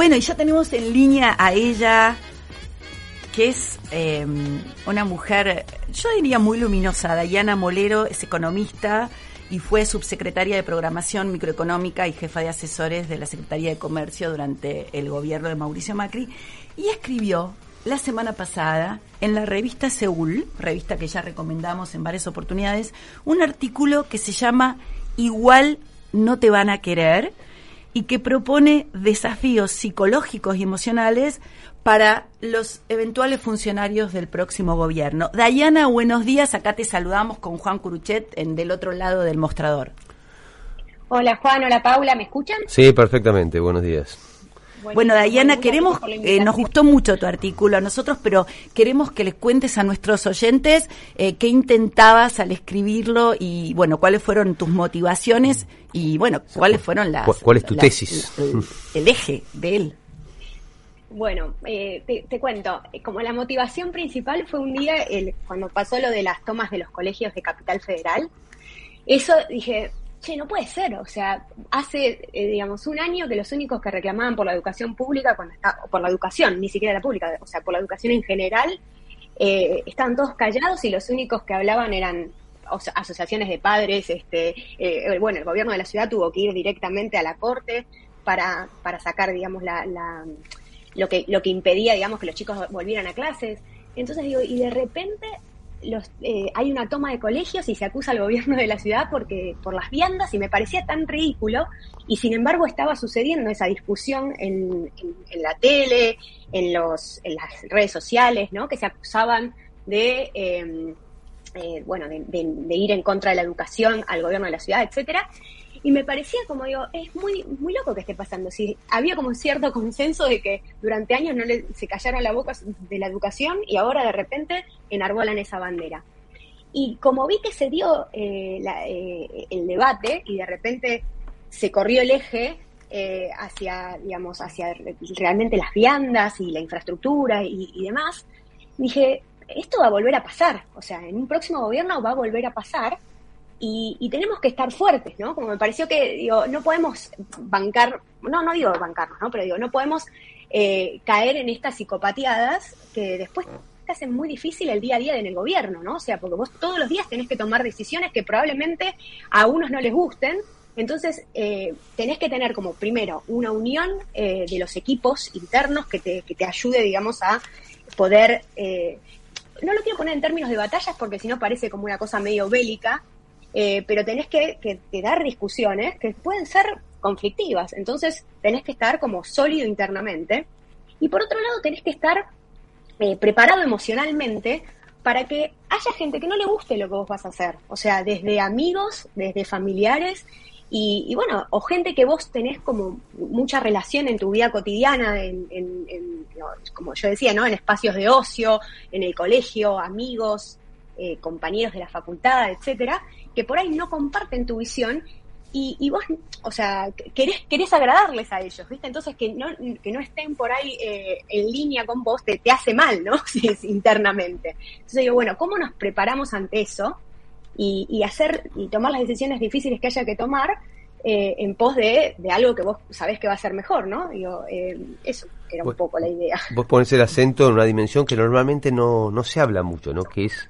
Bueno, y ya tenemos en línea a ella, que es eh, una mujer, yo diría muy luminosa. Diana Molero es economista y fue subsecretaria de Programación Microeconómica y jefa de asesores de la Secretaría de Comercio durante el gobierno de Mauricio Macri. Y escribió la semana pasada en la revista Seúl, revista que ya recomendamos en varias oportunidades, un artículo que se llama Igual no te van a querer y que propone desafíos psicológicos y emocionales para los eventuales funcionarios del próximo gobierno. Dayana, buenos días. Acá te saludamos con Juan Curuchet en del otro lado del mostrador. Hola Juan, hola Paula, ¿me escuchan? Sí, perfectamente. Buenos días. Bueno, Dayana, queremos, eh, nos gustó mucho tu artículo a nosotros, pero queremos que les cuentes a nuestros oyentes eh, qué intentabas al escribirlo y, bueno, cuáles fueron tus motivaciones y, bueno, cuáles fueron las... ¿Cuál es tu tesis? El, eje de él. Bueno, eh, te, cuento, como la motivación principal fue un día el, cuando pasó lo de las tomas de los colegios de Capital Federal. Eso dije, che, no puede ser, o sea, hace, eh, digamos, un año que los únicos que reclamaban por la educación pública, cuando está, por la educación, ni siquiera la pública, o sea, por la educación en general, eh, estaban todos callados y los únicos que hablaban eran asociaciones de padres, este, eh, bueno, el gobierno de la ciudad tuvo que ir directamente a la corte para, para sacar, digamos, la, la, lo que, lo que impedía, digamos, que los chicos volvieran a clases. Entonces digo, y de repente los, eh, hay una toma de colegios y se acusa al gobierno de la ciudad porque por las viandas y me parecía tan ridículo y sin embargo estaba sucediendo esa discusión en, la tele, en, los, en las redes sociales, ¿no? que se acusaban de, em, eh, bueno, de, de, ir en contra de la educación al gobierno de la ciudad, etcétera. Y me parecía como digo, es muy muy loco que esté pasando. Si había como cierto consenso de que durante años no le, se callaron la boca de la educación y ahora de repente enarbolan esa bandera. Y como vi que se dio eh, eh, el debate y de repente se corrió el eje eh, hacia, digamos, hacia realmente las viandas y la infraestructura y demás, dije, esto va a volver a pasar. O sea, en un próximo gobierno va a volver a pasar y, tenemos que estar fuertes, ¿no? Como me pareció que, digo, no podemos bancar, no, no digo bancarnos, ¿no? Pero digo, no podemos eh, caer en estas psicopateadas que después te hacen muy difícil el día a día en el gobierno, ¿no? O sea, porque vos todos los días tenés que tomar decisiones que probablemente a unos no les gusten, entonces, eh, tenés que tener como primero una unión eh, de los equipos internos que te, que te ayude, digamos, a poder, eh, no lo quiero poner en términos de batallas porque si no parece como una cosa medio bélica, eh, pero tenés que, dar discusiones que pueden ser conflictivas, entonces tenés que estar como sólido internamente. Y por otro lado tenés que estar eh, preparado emocionalmente para que haya gente que no le guste lo que vos vas a hacer, o sea, desde amigos, desde familiares y, bueno, o gente que vos tenés como mucha relación en tu vida cotidiana, en, como yo decía, ¿no? En espacios de ocio, en el colegio, amigos, eh, compañeros de la facultad, etcétera, que por ahí no comparten tu visión y, vos, o sea, querés, querés agradarles a ellos, ¿viste? Entonces que no, que no estén por ahí eh, en línea con vos te, te hace mal, ¿no? internamente. Entonces digo, bueno, ¿cómo nos preparamos ante eso? Y, y hacer y tomar las decisiones difíciles que haya que tomar eh, en pos de, de, algo que vos sabés que va a ser mejor, ¿no? Digo, eh, eso era un poco la idea. Vos pones el acento en una dimensión que normalmente no, no se habla mucho, ¿no? Que es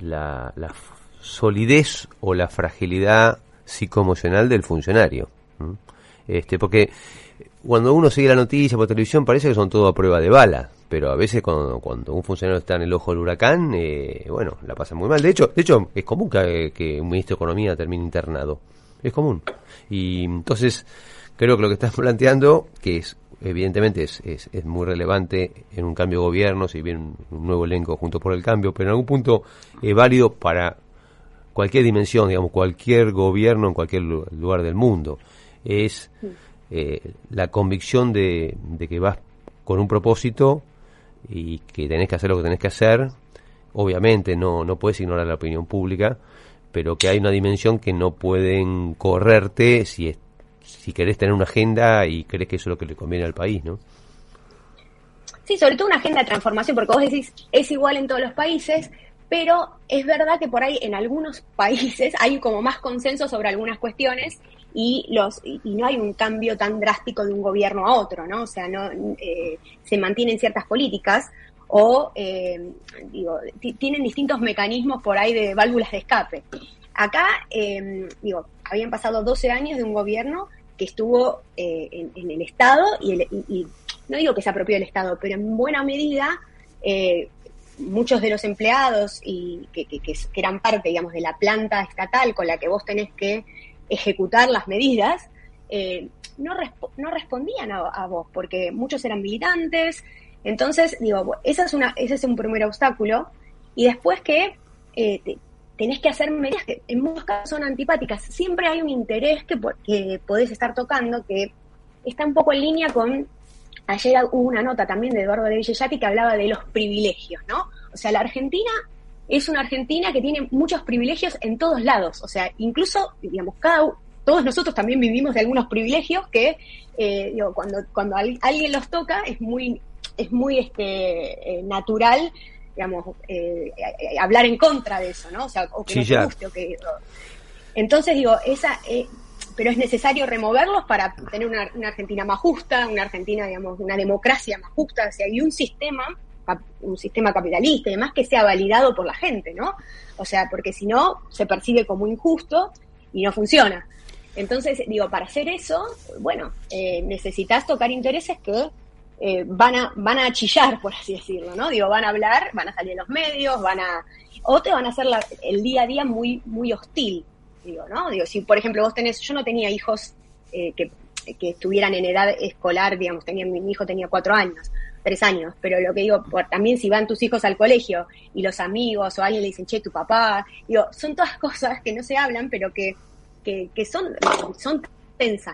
la, la solidez o la fragilidad psicoemocional del funcionario. Este, porque cuando uno sigue la noticia por televisión parece que son todo a prueba de bala, pero a veces cuando, un funcionario está en el ojo del huracán, eh, bueno, la pasa muy mal. De hecho, de hecho es común que, un ministro de Economía termine internado. Es común. Y entonces, creo que lo que estás planteando, que es evidentemente es, es, es, muy relevante en un cambio de gobierno, si bien un nuevo elenco junto por el cambio, pero en algún punto es válido para cualquier dimensión, digamos, cualquier gobierno en cualquier lugar del mundo. Es eh, la convicción de, que vas con un propósito y que tenés que hacer lo que tenés que hacer. Obviamente no, no puedes ignorar la opinión pública, pero que hay una dimensión que no pueden correrte si, si querés tener una agenda y crees que eso es lo que le conviene al país, ¿no? Sí, sobre todo una agenda de transformación, porque vos decís, es igual en todos los países, pero es verdad que por ahí en algunos países hay como más consenso sobre algunas cuestiones y los y no hay un cambio tan drástico de un gobierno a otro, ¿no? O sea, no eh, se mantienen ciertas políticas o eh, digo tienen distintos mecanismos por ahí de válvulas de escape. Acá, eh, digo, habían pasado 12 años de un gobierno que estuvo en, el Estado y, no digo que se apropió del Estado, pero en buena medida muchos de los empleados y que, eran parte, digamos, de la planta estatal con la que vos tenés que ejecutar las medidas, eh, no, no respondían a, vos, porque muchos eran militantes. Entonces, digo, esa es una, ese es un primer obstáculo. Y después que eh, tenés que hacer medidas que en muchos casos son antipáticas. Siempre hay un interés que, que podés estar tocando que está un poco en línea con ayer hubo una nota también de Eduardo de Villellati que hablaba de los privilegios, ¿no? O sea, la Argentina es una Argentina que tiene muchos privilegios en todos lados. O sea, incluso, digamos, todos nosotros también vivimos de algunos privilegios que, eh, cuando, cuando alguien los toca es muy, es muy este, eh, natural, digamos, eh, hablar en contra de eso, ¿no? O sea, o que no te guste, o que... entonces, digo, esa... pero es necesario removerlos para tener una, una Argentina más justa, una Argentina, digamos, una democracia más justa, o sea, y un sistema un sistema capitalista y demás que sea validado por la gente, ¿no? O sea, porque si no, se percibe como injusto y no funciona. Entonces, digo, para hacer eso, bueno, eh, necesitas tocar intereses que eh, van, a, van a chillar, por así decirlo, ¿no? Digo, van a hablar, van a salir en los medios, van a... O te van a hacer el día a día muy, muy hostil, digo, ¿no? Digo, si por ejemplo vos tenés... Yo no tenía hijos eh, que, que estuvieran en edad escolar, digamos, tenía, mi hijo tenía cuatro años tres años, pero lo que digo, por, también si van tus hijos al colegio y los amigos o alguien le dicen, che, tu papá, digo, son todas cosas que no se hablan, pero que, que, que son, son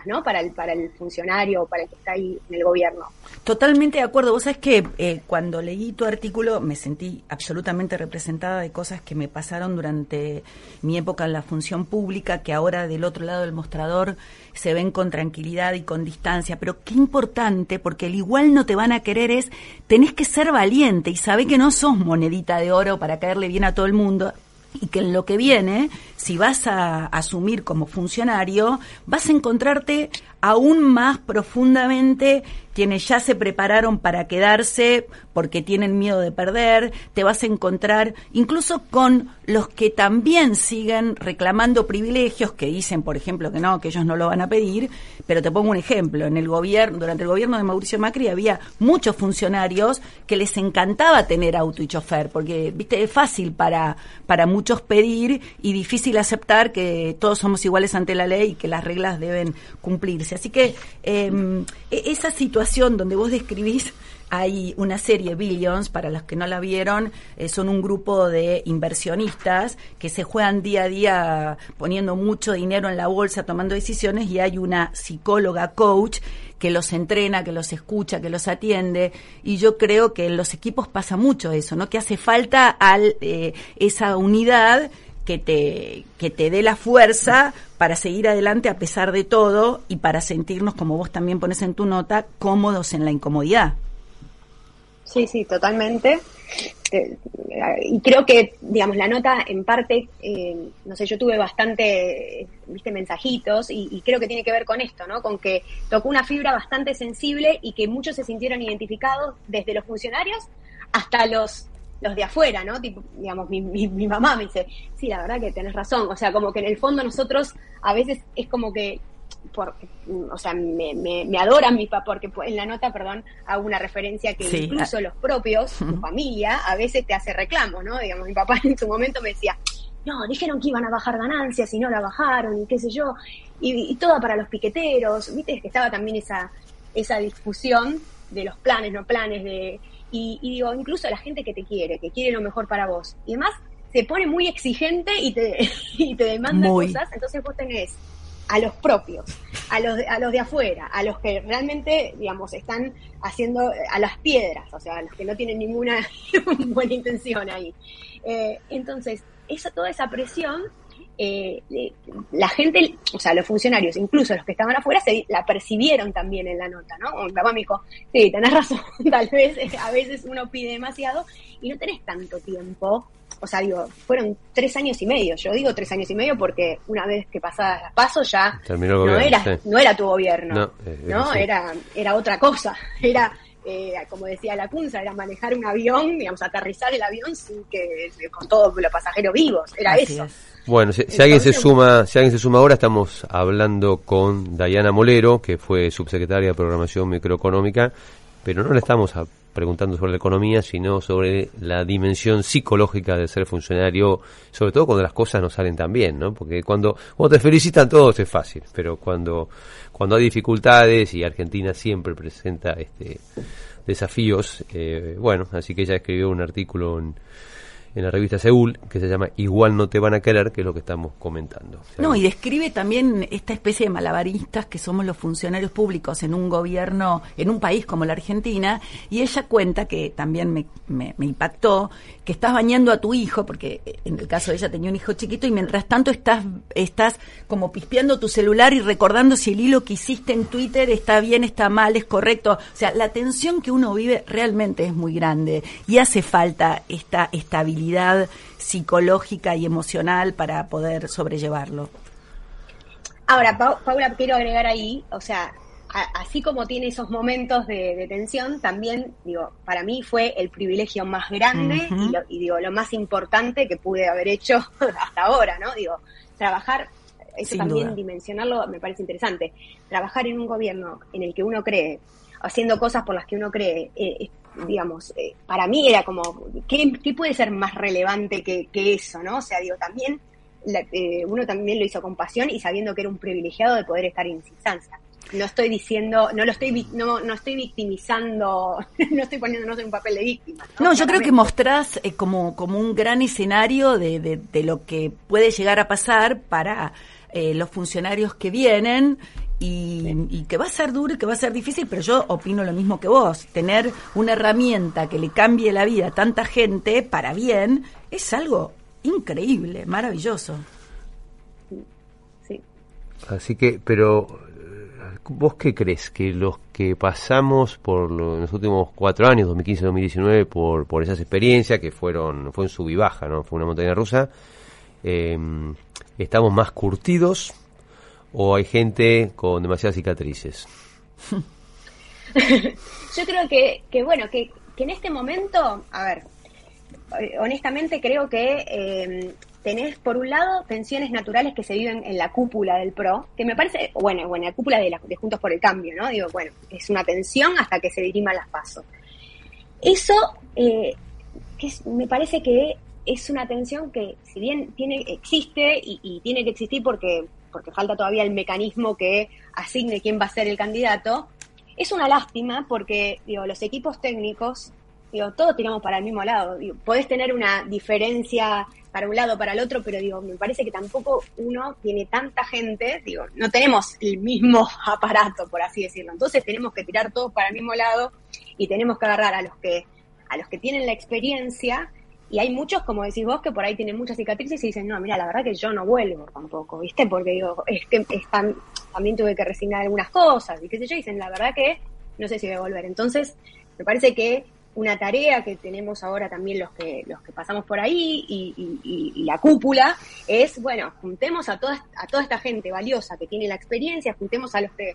¿no? Para el, para el funcionario o para el que está ahí en el gobierno. Totalmente de acuerdo. Vos sabés que eh, cuando leí tu artículo me sentí absolutamente representada de cosas que me pasaron durante mi época en la función pública, que ahora del otro lado del mostrador se ven con tranquilidad y con distancia. Pero qué importante, porque el igual no te van a querer es, tenés que ser valiente y sabés que no sos monedita de oro para caerle bien a todo el mundo y que en lo que viene, si vas a asumir como funcionario, vas a encontrarte aún más profundamente quienes ya se prepararon para quedarse porque tienen miedo de perder, te vas a encontrar incluso con los que también siguen reclamando privilegios, que dicen, por ejemplo, que no, que ellos no lo van a pedir, pero te pongo un ejemplo, en el gobierno, durante el gobierno de Mauricio Macri había muchos funcionarios que les encantaba tener auto y chofer, porque, viste, es fácil para, para muchos pedir y difícil aceptar que todos somos iguales ante la ley y que las reglas deben cumplirse. Así que em, e-, esa situación donde vos describís hay una serie, Billions, para los que no la vieron, eh, son un grupo de inversionistas que se juegan día a día poniendo mucho dinero en la bolsa, tomando decisiones, y hay una psicóloga coach que los entrena, que los escucha, que los atiende, y yo creo que en los equipos pasa mucho eso, ¿no? Que hace falta al, eh, esa unidad que te, que te dé la fuerza para seguir adelante a pesar de todo y para sentirnos, como vos también pones en tu nota, cómodos en la incomodidad. Sí, sí, totalmente. Eh, y creo que, digamos, la nota en parte, eh, no sé, yo tuve bastante, viste, mensajitos y, y, creo que tiene que ver con esto, ¿no? Con que tocó una fibra bastante sensible y que muchos se sintieron identificados desde los funcionarios hasta los los de afuera, ¿no? Tipo, digamos, mi, mi, mamá me dice, sí, la verdad que tenés razón. O sea, como que en el fondo nosotros a veces es como que, por, o sea, me, me, adoran mi papá, porque en la nota, perdón, hago una referencia que incluso los propios, su familia, a veces te hace reclamo, ¿no? Digamos, mi papá en su momento me decía, no, dijeron que iban a bajar ganancias y no la bajaron y qué sé yo, y, y toda para los piqueteros, viste que estaba también esa, esa discusión de los planes, no planes, de y, digo, incluso la gente que te quiere, que quiere lo mejor para vos. Y además se pone muy exigente y te, y te demanda cosas, entonces vos tenés a los propios, a los, de, a los de afuera, a los que realmente, digamos, están haciendo a las piedras, o sea, a los que no tienen ninguna buena intención ahí. Eh, entonces, esa, toda esa presión eh, la gente, o sea, los funcionarios, incluso los que estaban afuera, se la percibieron también en la nota, ¿no? Mi papá me dijo, sí, tenés razón, tal vez a veces uno pide demasiado y no tenés tanto tiempo o sea, digo, fueron tres años y medio. Yo digo tres años y medio porque una vez que pasadas las pasos ya no, era, no era tu gobierno, no, Era, era otra cosa. Era, eh, como decía la Cunza, era manejar un avión, digamos, aterrizar el avión sin que con todos los pasajeros vivos. Era eso. Bueno, si, alguien se suma, si alguien se suma ahora, estamos hablando con Dayana Molero, que fue subsecretaria de Programación Microeconómica, pero no le estamos preguntando sobre la economía, sino sobre la dimensión psicológica de ser funcionario, sobre todo cuando las cosas no salen tan bien, ¿no? Porque cuando, cuando te felicitan todos es fácil, pero cuando, cuando hay dificultades y Argentina siempre presenta este desafíos, eh, bueno, así que ella escribió un artículo en en la revista Seúl, que se llama Igual no te van a querer, que es lo que estamos comentando. no, y describe también esta especie de malabaristas que somos los funcionarios públicos en un gobierno, en un país como la Argentina, y ella cuenta, que también me, impactó, que estás bañando a tu hijo, porque en el caso de ella tenía un hijo chiquito, y mientras tanto estás, estás como pispeando tu celular y recordando si el hilo que hiciste en Twitter está bien, está mal, es correcto. O sea, la tensión que uno vive realmente es muy grande y hace falta esta estabilidad psicológica y emocional para poder sobrellevarlo. Ahora, Paula, quiero agregar ahí, o sea, así como tiene esos momentos de, tensión, también, digo, para mí fue el privilegio más grande y, digo, lo más importante que pude haber hecho hasta ahora, ¿no? Digo, trabajar, eso también dimensionarlo me parece interesante, trabajar en un gobierno en el que uno cree, haciendo cosas por las que uno cree, eh, digamos, eh, para mí era como, ¿qué, puede ser más relevante que, eso, no? O sea, digo, también eh, uno también lo hizo con pasión y sabiendo que era un privilegiado de poder estar en instancia. No estoy diciendo, no lo estoy, no, no estoy victimizando, no estoy poniéndonos en un papel de víctima. No, yo creo que mostrás eh, como, como un gran escenario de, de, lo que puede llegar a pasar para los funcionarios que vienen y, que va a ser duro y que va a ser difícil, pero yo opino lo mismo que vos. Tener una herramienta que le cambie la vida a tanta gente para bien es algo increíble, maravilloso. Sí. Así que, pero ¿vos qué crees? Que los que pasamos por los últimos cuatro años, 2015-2019, por, por esas experiencias que fueron, fue en sub y baja, ¿no? Fue una montaña rusa, eh, estamos más curtidos o hay gente con demasiadas cicatrices? Yo creo que, que bueno, que, en este momento, a ver, honestamente creo que eh, tenés por un lado tensiones naturales que se viven en la cúpula del PRO, que me parece, bueno, bueno, la cúpula de, la, de Juntos por el Cambio, ¿no? Digo, bueno, es una tensión hasta que se dirima las pasos. Eso eh, que me parece que es una tensión que si bien tiene existe y tiene que existir porque porque falta todavía el mecanismo que asigne quién va a ser el candidato, es una lástima porque digo, los equipos técnicos, digo, todos tiramos para el mismo lado. Digo, podés tener una diferencia para un lado, para el otro, pero digo, me parece que tampoco uno tiene tanta gente, digo, no tenemos el mismo aparato, por así decirlo. Entonces tenemos que tirar todos para el mismo lado y tenemos que agarrar a los que, a los que tienen la experiencia y hay muchos, como decís vos, que por ahí tienen muchas cicatrices y dicen, no, mira, la verdad que yo no vuelvo tampoco, ¿viste? Porque digo, es que también tuve que resignar algunas cosas, y qué sé yo, dicen, la verdad que no sé si voy a volver. Entonces, me parece que una tarea que tenemos ahora también los que los que pasamos por ahí y, y, la cúpula es bueno juntemos a toda a toda esta gente valiosa que tiene la experiencia juntemos a los que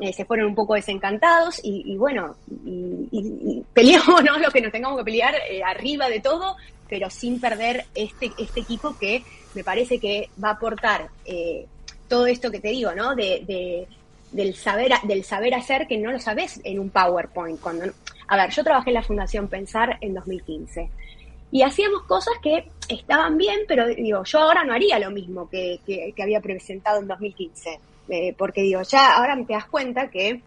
eh, se fueron un poco desencantados y, bueno, y, peleamos ¿no? lo que nos tengamos que pelear eh, arriba de todo, pero sin perder este, este equipo que me parece que va a aportar eh, todo esto que te digo, ¿no? De, del, saber, del saber hacer que no lo sabes en un PowerPoint. Cuando, a ver, yo trabajé en la Fundación Pensar en 2015 y hacíamos cosas que estaban bien, pero digo, yo ahora no haría lo mismo que, que había presentado en 2015. Eh, porque digo, ya ahora te das cuenta que,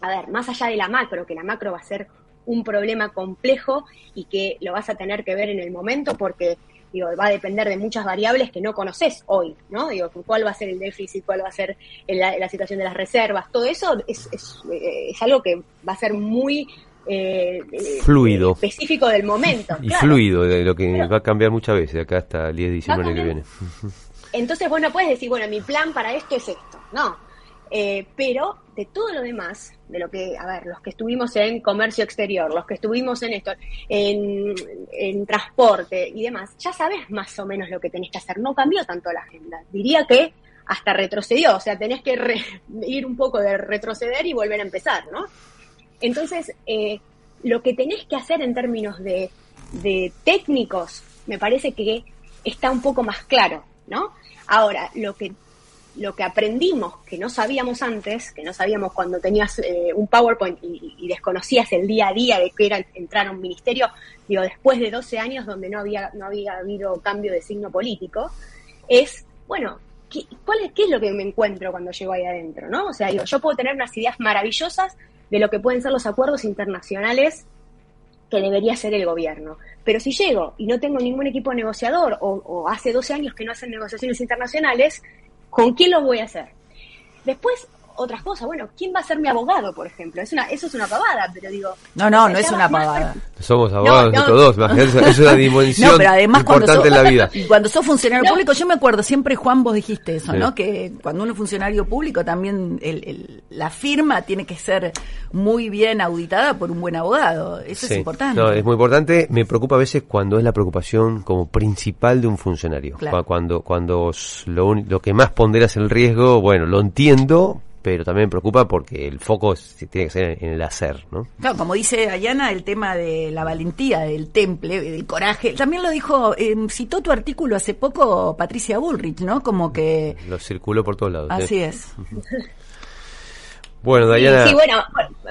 a ver, más allá de la macro, que la macro va a ser un problema complejo y que lo vas a tener que ver en el momento porque digo, va a depender de muchas variables que no conoces hoy, ¿no? Digo, cuál va a ser el déficit, cuál va a ser la, situación de las reservas, todo eso es, es, eh, es, algo que va a ser muy eh, fluido específico del momento. Y fluido, de lo que va a cambiar muchas veces, acá hasta el 10 de diciembre que viene. Entonces vos no puedes decir, bueno, mi plan para esto es esto. No. Eh, pero de todo lo demás, de lo que, a ver, los que estuvimos en comercio exterior, los que estuvimos en esto, en, transporte y demás, ya sabes más o menos lo que tenés que hacer. No cambió tanto la agenda. Diría que hasta retrocedió, o sea, tenés que ir un poco de retroceder y volver a empezar, ¿no? Entonces, eh, lo que tenés que hacer en términos de, de técnicos, me parece que está un poco más claro, ¿no? Ahora, lo que lo que aprendimos que no sabíamos antes, que no sabíamos cuando tenías eh, un PowerPoint y, desconocías el día a día de que era entrar a un ministerio, digo, después de 12 años donde no había, no había habido cambio de signo político, es, bueno, ¿qué, cuál es, ¿qué es lo que me encuentro cuando llego ahí adentro? ¿no? O sea, digo, yo puedo tener unas ideas maravillosas de lo que pueden ser los acuerdos internacionales que debería ser el gobierno. Pero si llego y no tengo ningún equipo negociador o, o hace 12 años que no hacen negociaciones internacionales, ¿Con quién lo voy a hacer? Después, otras cosas. Bueno, ¿quién va a ser mi abogado, por ejemplo? Es una, eso es una pavada, pero digo. No, no, no es una pavada. Somos abogados no, todos, es una dimensión no, pero además importante en la vida. Cuando sos funcionario público, yo me acuerdo, siempre Juan, vos dijiste eso, ¿no? Que cuando uno es funcionario público, también el, la firma tiene que ser muy bien auditada por un buen abogado. Eso es importante. No, es muy importante. Me preocupa a veces cuando es la preocupación como principal de un funcionario. Cuando, cuando lo, lo que más pondera es el riesgo, bueno, lo entiendo, pero también me preocupa porque el foco tiene que ser en el hacer, ¿no? Claro, como dice Ayana, el tema de la valentía, del temple, del coraje, también lo dijo, eh, citó tu artículo hace poco Patricia Bullrich, ¿no? Como que... Lo circuló por todos lados. Así es. Bueno, Dayana. Sí, bueno,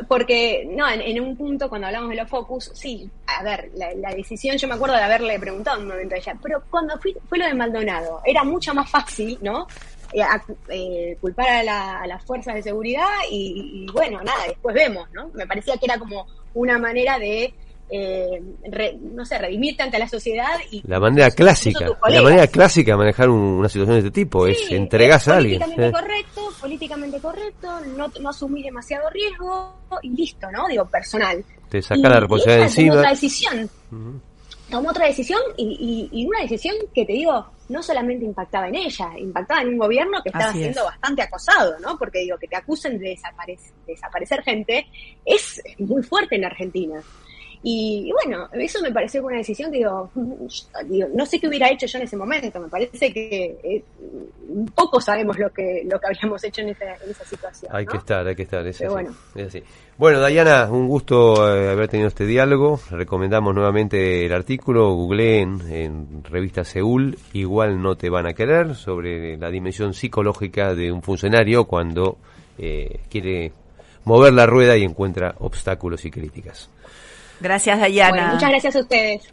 porque no, en, un punto cuando hablamos de los focus, sí, a ver, la, decisión, yo me acuerdo de haberle preguntado en un momento a ella, pero cuando fui, fue lo de Maldonado, era mucho más fácil, ¿no? Eh, eh, culpar a, las fuerzas de seguridad y, bueno, nada, después vemos, ¿no? Me parecía que era como una manera de, eh, no sé, redimirte ante la sociedad y... La manera clásica, la manera clásica de manejar una situación de este tipo es entregas a alguien. Políticamente correcto, políticamente correcto, no, no asumir demasiado riesgo y listo, ¿no? Digo, personal. Te saca la responsabilidad encima. Otra decisión. Tomó otra decisión y, y una decisión que te digo, no solamente impactaba en ella, impactaba en un gobierno que estaba siendo bastante acosado, ¿no? Porque digo, que te acusen de desaparecer gente es muy fuerte en Argentina. Y, bueno, eso me pareció una decisión que digo, no sé qué hubiera hecho yo en ese momento, me parece que eh, poco sabemos lo que lo que habríamos hecho en esa, situación. Hay que estar, hay que estar, es, así, bueno. Bueno, Dayana, un gusto eh, haber tenido este diálogo. Recomendamos nuevamente el artículo, googleen en revista Seúl, igual no te van a querer, sobre la dimensión psicológica de un funcionario cuando eh, quiere mover la rueda y encuentra obstáculos y críticas. Gracias, Dayana. muchas gracias a ustedes.